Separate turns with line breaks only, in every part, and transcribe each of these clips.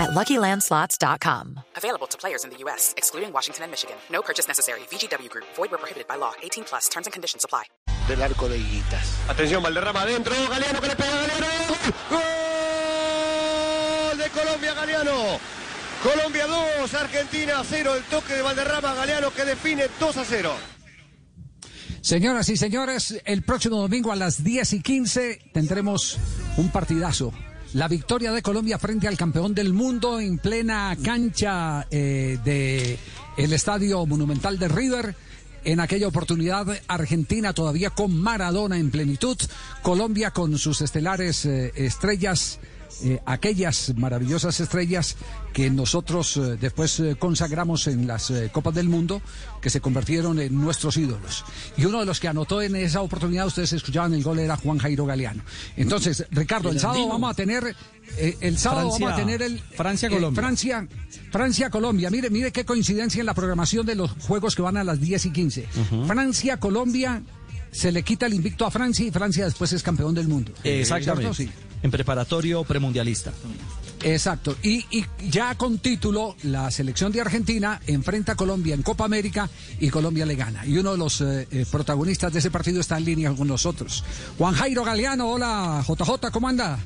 at LuckyLandSlots.com.
Available to players in the U.S., excluding Washington and Michigan. No purchase necessary. VGW Group. Void where prohibited by law. 18 plus. Terms and conditions apply.
Del arco de Higuitas.
Atención, Valderrama adentro. Galeano que le pega a Galeano. ¡Gol de Colombia, Galeano! Colombia 2, Argentina 0. El toque de Valderrama, Galeano que define 2 a 0.
Señoras y señores, el próximo domingo a las 10 y 15 tendremos un partidazo. La victoria de Colombia frente al campeón del mundo en plena cancha eh, de el Estadio Monumental de River. En aquella oportunidad, Argentina todavía con Maradona en plenitud, Colombia con sus estelares eh, estrellas, eh, aquellas maravillosas estrellas que nosotros eh, después eh, consagramos en las Copas del Mundo, que se convirtieron en nuestros ídolos. Y uno de los que anotó en esa oportunidad, ustedes escuchaban el gol, era Juan Jairo Galeano. Entonces, Ricardo, el sábado vamos a tener, eh, el sábado
Francia-
vamos a tener el
Francia-Colombia.
Francia, Francia, Colombia. Mire, mire qué coincidencia en la programación de los juegos que van a las 10 y 15. Francia, Colombia, se le quita el invicto a Francia y Francia después es campeón del mundo.
Exactamente.
¿Cierto? Sí.
En preparatorio premundialista.
Exacto. Y, y ya con título, la selección de Argentina enfrenta a Colombia en Copa América y Colombia le gana. Y uno de los eh, eh, protagonistas de ese partido está en línea con nosotros. Juan Jairo Galeano, hola JJ, ¿cómo anda?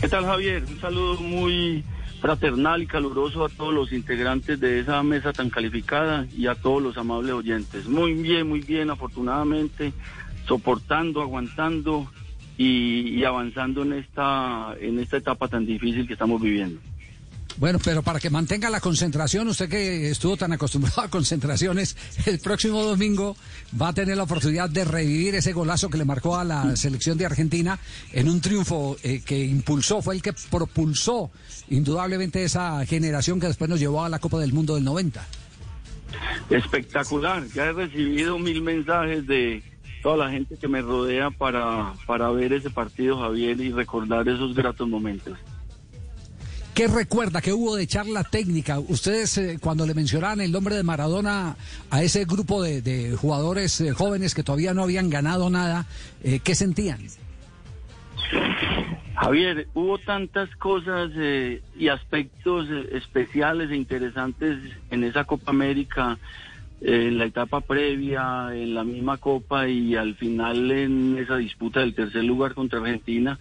¿Qué tal Javier? Un saludo muy fraternal y caluroso a todos los integrantes de esa mesa tan calificada y a todos los amables oyentes. Muy bien, muy bien, afortunadamente, soportando, aguantando y, y avanzando en esta, en esta etapa tan difícil que estamos viviendo.
Bueno, pero para que mantenga la concentración, usted que estuvo tan acostumbrado a concentraciones, el próximo domingo va a tener la oportunidad de revivir ese golazo que le marcó a la selección de Argentina en un triunfo eh, que impulsó, fue el que propulsó indudablemente esa generación que después nos llevó a la Copa del Mundo del 90.
Espectacular, ya he recibido mil mensajes de toda la gente que me rodea para, para ver ese partido, Javier, y recordar esos gratos momentos.
¿Qué recuerda que hubo de charla técnica? Ustedes eh, cuando le mencionaban el nombre de Maradona a ese grupo de, de jugadores eh, jóvenes que todavía no habían ganado nada, eh, ¿qué sentían?
Javier, hubo tantas cosas eh, y aspectos eh, especiales e interesantes en esa Copa América, en la etapa previa, en la misma Copa y al final en esa disputa del tercer lugar contra Argentina,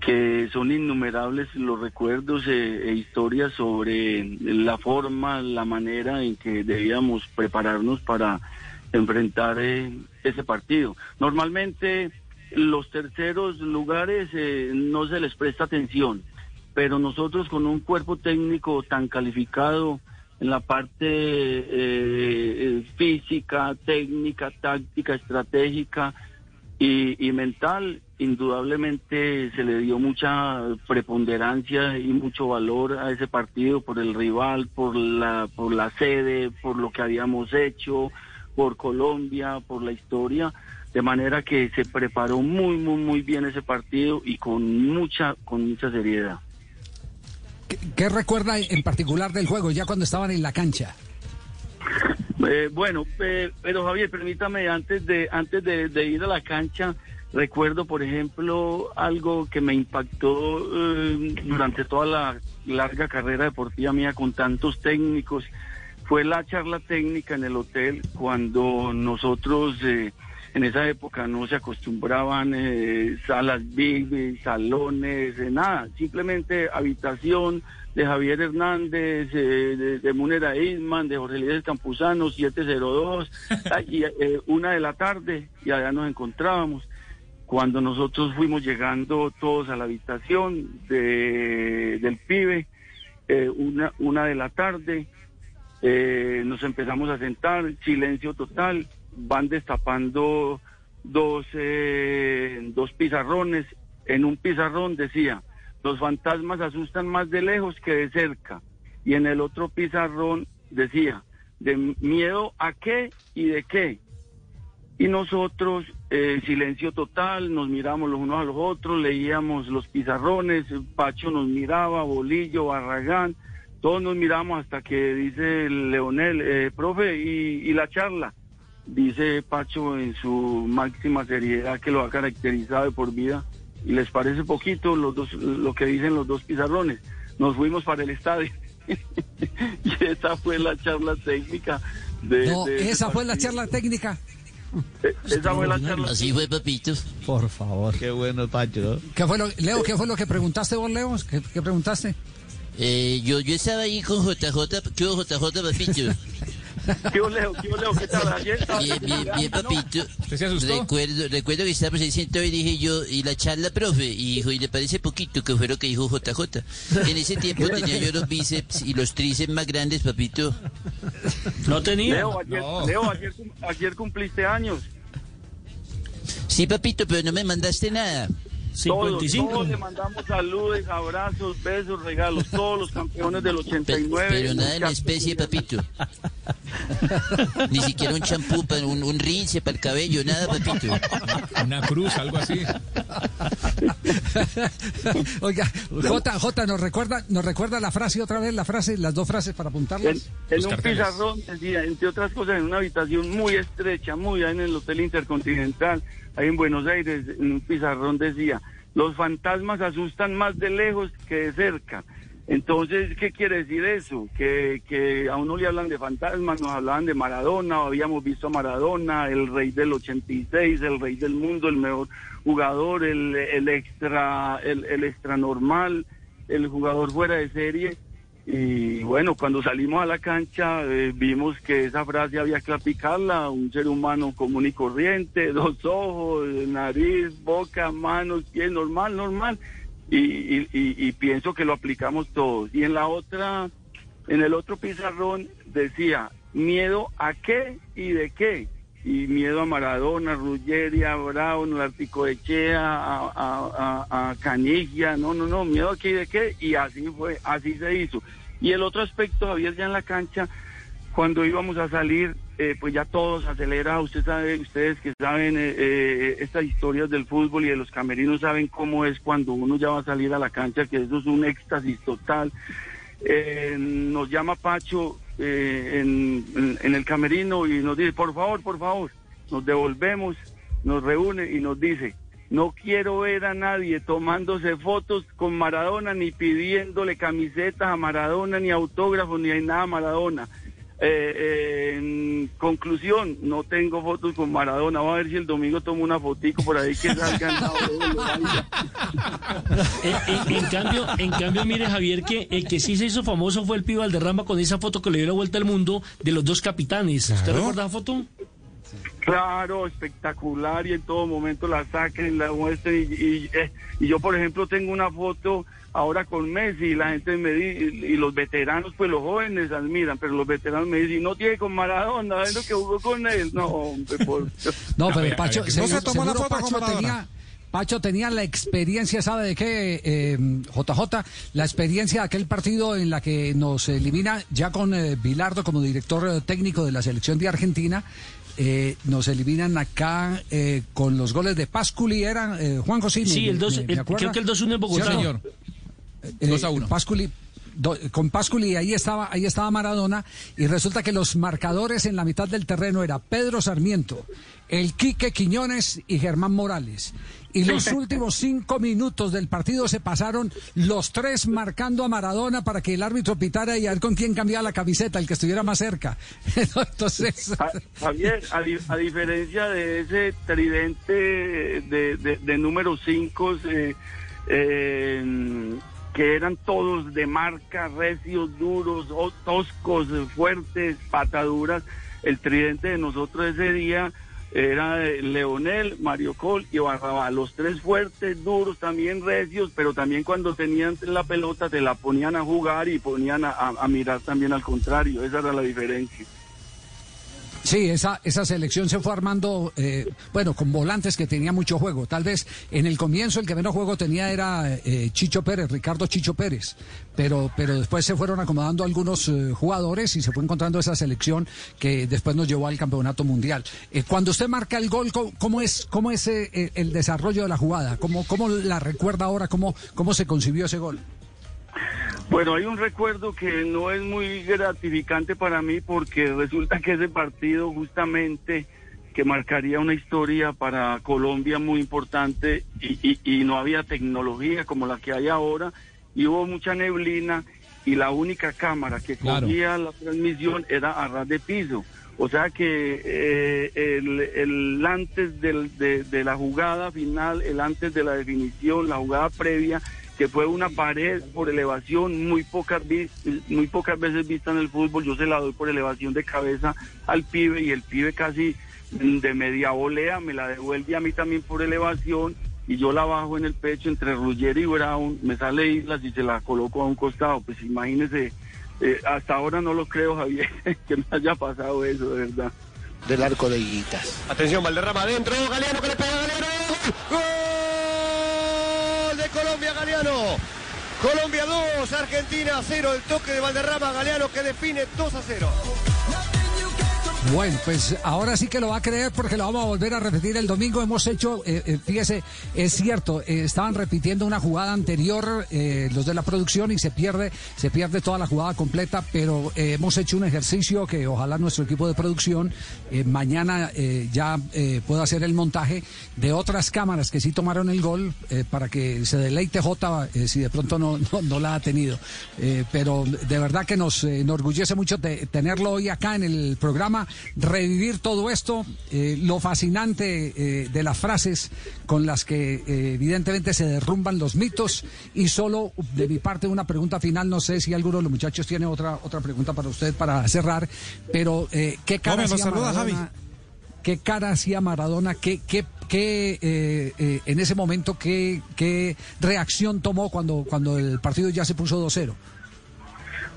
que son innumerables los recuerdos eh, e historias sobre la forma, la manera en que debíamos prepararnos para enfrentar eh, ese partido. Normalmente los terceros lugares eh, no se les presta atención, pero nosotros con un cuerpo técnico tan calificado en la parte eh, física, técnica, táctica, estratégica y, y mental, indudablemente se le dio mucha preponderancia y mucho valor a ese partido por el rival, por la, por la sede, por lo que habíamos hecho, por Colombia, por la historia de manera que se preparó muy muy muy bien ese partido y con mucha con mucha seriedad.
¿Qué, recuerda en particular del juego ya cuando estaban en la cancha?
Eh, bueno, eh, pero Javier, permítame antes de antes de, ir a la cancha recuerdo, por ejemplo, algo que me impactó eh, durante toda la larga carrera deportiva mía con tantos técnicos fue la charla técnica en el hotel cuando nosotros en esa época no se acostumbraban eh, salas big, salones, eh, nada, simplemente habitación de Javier Hernández, eh, de, de Munera Isman, de Jorge Líder Campuzano, 702, ah, y eh, una de la tarde, y allá nos encontrábamos. Cuando nosotros fuimos llegando todos a la habitación de, del pibe, eh, una, una de la tarde, eh, nos empezamos a sentar, silencio total, van destapando dos, eh, dos pizarrones. En un pizarrón decía, los fantasmas asustan más de lejos que de cerca. Y en el otro pizarrón decía, de miedo a qué y de qué. Y nosotros, eh, silencio total, nos miramos los unos a los otros, leíamos los pizarrones, Pacho nos miraba, Bolillo, Barragán, todos nos miramos hasta que dice Leonel, eh, profe, y, y la charla. Dice Pacho en su máxima seriedad que lo ha caracterizado de por vida y les parece poquito los dos, lo que dicen los dos pizarrones. Nos fuimos para el estadio y esa fue la charla técnica. De,
No,
de
esa fue la charla técnica.
Eh, Esa fue la charla.
Así fue, papito.
Por favor.
Qué bueno, Pacho.
¿Qué fue lo, Leo, ¿qué fue lo que preguntaste vos, Leo? ¿Qué, qué preguntaste?
Eh, yo, yo estaba ahí con JJ. ¿Qué hubo, JJ, papito?
¿Qué oleo? ¿Qué oleo? ¿Qué tal? Ayer
Bien, bien, bien, papito.
se asustó?
Recuerdo, recuerdo que estábamos ahí sentados y dije yo, y la charla, profe, y dijo, y le parece poquito que fue lo que dijo JJ. En ese tiempo tenía yo los bíceps y los tríceps más grandes, papito.
No tenía.
Leo, ayer, Leo, ayer, cum- ayer cumpliste años.
Sí, papito, pero no me mandaste nada.
Todos,
55.
todos le mandamos saludos, abrazos, besos, regalos. Todos los campeones del
Pe-
89.
pero nada en la especie, papito. Ni siquiera un champú, para un, un rinse para el cabello, nada, papito.
Una cruz, algo así.
Oiga, J, J, ¿nos recuerda, nos recuerda la frase otra vez, la frase, las dos frases para apuntarlas?
en un
carteles.
pizarrón decía, entre otras cosas, en una habitación muy estrecha, muy ahí en el Hotel Intercontinental, ahí en Buenos Aires, en un pizarrón decía, los fantasmas asustan más de lejos que de cerca. Entonces, ¿qué quiere decir eso? Que, que a uno le hablan de fantasmas, nos hablaban de Maradona, habíamos visto a Maradona, el rey del 86, el rey del mundo, el mejor jugador, el, el extra, el, el extra normal, el jugador fuera de serie. Y bueno, cuando salimos a la cancha eh, vimos que esa frase había que aplicarla un ser humano común y corriente, dos ojos, nariz, boca, manos, pies, normal, normal. Y, y, y- y pienso que lo aplicamos todos. Y en la otra, en el otro pizarrón decía, miedo a qué y de qué. Y miedo a Maradona, Ruggeri, a Brown, a Articoechea, a, a, a, a Caniggia, no, no, no, miedo a y de qué. Y así fue, así se hizo. Y el otro aspecto, Javier, ya en la cancha, cuando íbamos a salir, eh, pues ya todos acelera, usted sabe, ustedes que saben eh, eh, estas historias del fútbol y de los camerinos saben cómo es cuando uno ya va a salir a la cancha, que eso es un éxtasis total. Eh, nos llama Pacho eh, en, en- el camerino y nos dice, por favor, por favor, nos devolvemos, nos reúne y nos dice, no quiero ver a nadie tomándose fotos con Maradona, ni pidiéndole camisetas a Maradona, ni autógrafos, ni hay nada a Maradona. Eh, eh, en conclusión, no tengo fotos con Maradona. Vamos a ver si el domingo tomo una fotico por ahí que salgan.
En, en- en cambio, en cambio, mire Javier que el que sí se hizo famoso fue el Pío Valderrama con esa foto que le dio la vuelta al mundo de los dos capitanes. ¿Usted recuerda la foto?
Claro, espectacular y en todo momento la saquen, la muestren y, y, eh, y yo por ejemplo tengo una foto ahora con Messi y la gente me dice, y los veteranos, pues los jóvenes admiran, pero los veteranos me dicen, no tiene con Maradona, es lo que jugó con él. No, hombre, por
No, pero Pacho,
ver, ¿qué-
No se tomó la foto con
Pacho
Maradona.
tenía, Pacho tenía la experiencia, ¿sabe de qué, eh, JJ? La experiencia de aquel partido en la que nos elimina, ya con eh, Bilardo como director eh, técnico de la selección de Argentina, eh, nos eliminan acá eh, con los goles de Pasculi, ¿eran eh, Juan José?
Sí, el dos- el- creo que el 2-1 en Bogotá.
¿Sí?
Señor.
Eh,
2 a 1.
Pasculi, do- con Pasculi ahí estaba, ahí estaba Maradona y resulta que los marcadores en la mitad del terreno era Pedro Sarmiento, el Quique Quiñones y Germán Morales. Y los últimos cinco minutos del partido se pasaron los tres marcando a Maradona para que el árbitro pitara y a ver con quién cambiaba la camiseta, el que estuviera más cerca. Entonces,
Javier, a, di- a diferencia de ese tridente de, de, de número 5, que eran todos de marca, recios, duros, toscos, eh, fuertes, pataduras, el tridente de nosotros ese día era Leonel, Mario Col y Barrabá, los tres fuertes, duros, también recios, pero también cuando tenían la pelota te la ponían a jugar y ponían a mirar también al contrario, esa era la diferencia.
Sí, esa, esa selección se fue armando, eh, bueno, con volantes que tenía mucho juego. Tal vez en el comienzo el que menos juego tenía era eh, Chicho Pérez, Ricardo Chicho Pérez. Pero, pero después se fueron acomodando algunos eh, jugadores y se fue encontrando esa selección que después nos llevó al campeonato mundial. Eh, cuando usted marca el gol, ¿cómo, cómo es, cómo es eh, el desarrollo de la jugada? ¿Cómo, cómo la recuerda ahora? ¿Cómo, cómo se concibió ese gol?
Bueno, hay un recuerdo que no es muy gratificante para mí porque resulta que ese partido justamente que marcaría una historia para Colombia muy importante y, y- y no había tecnología como la que hay ahora y hubo mucha neblina y la única cámara que
Claro.
cogía la transmisión era a ras de piso. O sea que eh, el, el antes del- de, de la jugada final, el antes de la definición, la jugada previa, que fue una pared por elevación muy pocas, muy pocas veces vista en el fútbol, yo se la doy por elevación de cabeza al pibe y el pibe casi de media volea me la devuelve a mí también por elevación y yo la bajo en el pecho entre Ruggeri y Brown, me sale Islas y se la coloco a un costado. Pues imagínese, eh, hasta ahora no lo creo, Javier, que me haya pasado eso, de verdad.
Del arco de Higuitas.
Atención, Valderrama adentro, Galeano que le pega a Galeano. ¡Gol Colombia, Galeano! Colombia 2, Argentina 0. El toque de Valderrama, Galeano que define 2 a 0.
Bueno, pues ahora sí que lo va a creer porque lo vamos a volver a repetir el domingo. Hemos hecho, eh, eh, fíjese, es cierto, eh, estaban repitiendo una jugada anterior eh, los de la producción y se pierde, se pierde toda la jugada completa, pero hemos hecho un ejercicio que ojalá nuestro equipo de producción mañana ya pueda hacer el montaje de otras cámaras que sí tomaron el gol para que se deleite J eh, si de pronto no, no, no la ha tenido. Pero de verdad que nos enorgullece mucho te- tenerlo hoy acá en el programa, revivir todo esto, eh, lo fascinante eh, de las frases con las que eh, evidentemente se derrumban los mitos y solo de mi parte una pregunta final, no sé si alguno de los muchachos tiene otra otra pregunta para usted para cerrar, pero eh, ¿qué cara hacía Maradona?
Javi.
¿Qué cara hacía Maradona? ¿Qué, qué, qué, en ese momento, qué, qué reacción tomó cuando, cuando el partido ya se puso 2-0?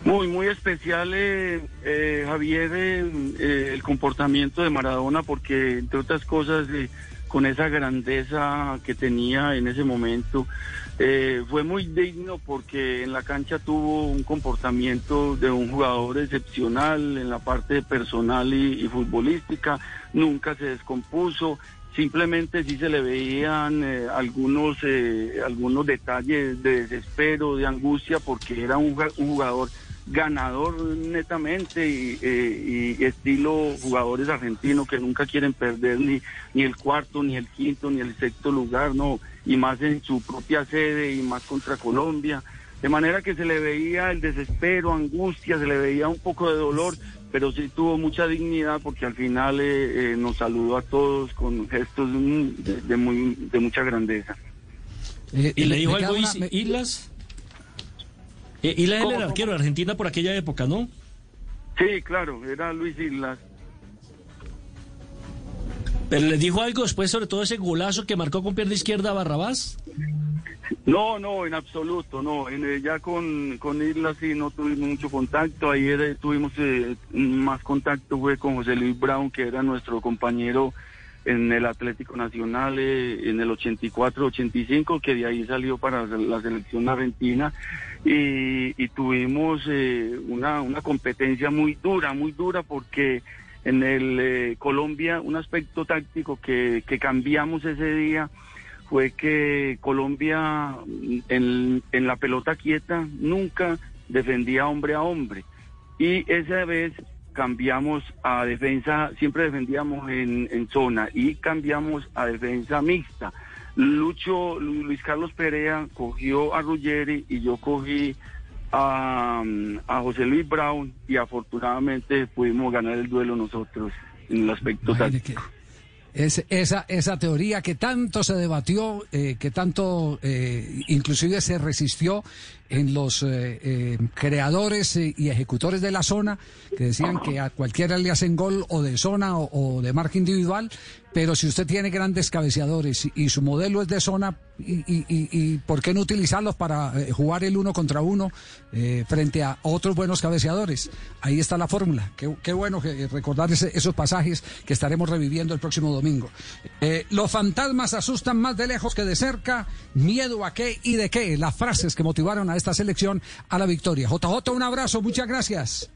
Muy, muy especial, eh, eh, Javier, eh, eh, el comportamiento de Maradona, porque entre otras cosas, eh, con esa grandeza que tenía en ese momento, fue muy digno porque en la cancha tuvo un comportamiento de un jugador excepcional en la parte personal y, futbolística, nunca se descompuso, simplemente sí se le veían algunos eh, algunos detalles de desespero, de angustia, porque era un, un jugador ganador netamente y, eh, y estilo jugadores argentinos que nunca quieren perder ni, ni el cuarto, ni el quinto, ni el sexto lugar, no, y más en su propia sede y más contra Colombia. De manera que se le veía el desespero, angustia, se le veía un poco de dolor, pero sí tuvo mucha dignidad porque al final eh, eh, nos saludó a todos con gestos de, de muy, de mucha grandeza.
Eh,
¿Y le dijo algo
una-
Is-
me-
Islas? Eh, Islas era
¿Cómo,
el
cómo?
arquero de Argentina por aquella época, ¿no?
Sí, claro, era Luis Islas.
Pero le dijo algo después sobre todo ese golazo que marcó con pierna izquierda a Barrabás.
No, no, en absoluto, no. En, eh, ya con, con Isla sí no tuvimos mucho contacto. Ayer eh, tuvimos eh, más contacto fue con José Luis Brown, que era nuestro compañero en el Atlético Nacional eh, en el 84-85, que de ahí salió para la selección argentina. Y, y tuvimos eh, una, una competencia muy dura, muy dura, porque en el eh, Colombia un aspecto táctico que, que cambiamos ese día fue que Colombia mm, en, en la pelota quieta nunca defendía hombre a hombre. Y esa vez cambiamos a defensa, siempre defendíamos en, en zona y cambiamos a defensa mixta. Lucho, Lu- Luis Carlos Perea cogió a Ruggeri y yo cogí a, a José Luis Brown y afortunadamente pudimos ganar el duelo nosotros en el aspecto táctico.
Es, esa, esa teoría que tanto se debatió, eh, que tanto eh, inclusive se resistió, en los eh, eh, creadores eh, y ejecutores de la zona, que decían que a cualquiera le hacen gol o de zona o, de marca individual, pero si usted tiene grandes cabeceadores y, su modelo es de zona, y, ¿por qué no utilizarlos para jugar el uno contra uno frente a otros buenos cabeceadores? Ahí está la fórmula. Qué, bueno recordar esos pasajes que estaremos reviviendo el próximo domingo. Los fantasmas asustan más de lejos que de cerca. ¿Miedo a qué y de qué? Las frases que motivaron a esta selección a la victoria. JJ, un abrazo, muchas gracias.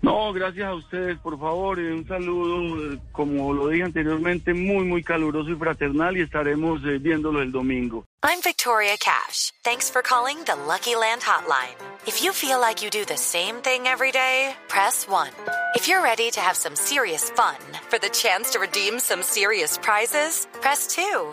No, gracias a ustedes, por favor, y un saludo, eh, como lo dije anteriormente, muy, muy caluroso y fraternal y estaremos eh, viéndolo el domingo.
I'm Victoria Cash. Thanks for calling the Lucky Land Hotline. If you feel like you do the same thing every day, press 1. If you're ready to have some serious fun for the chance to redeem some serious prizes, press 2.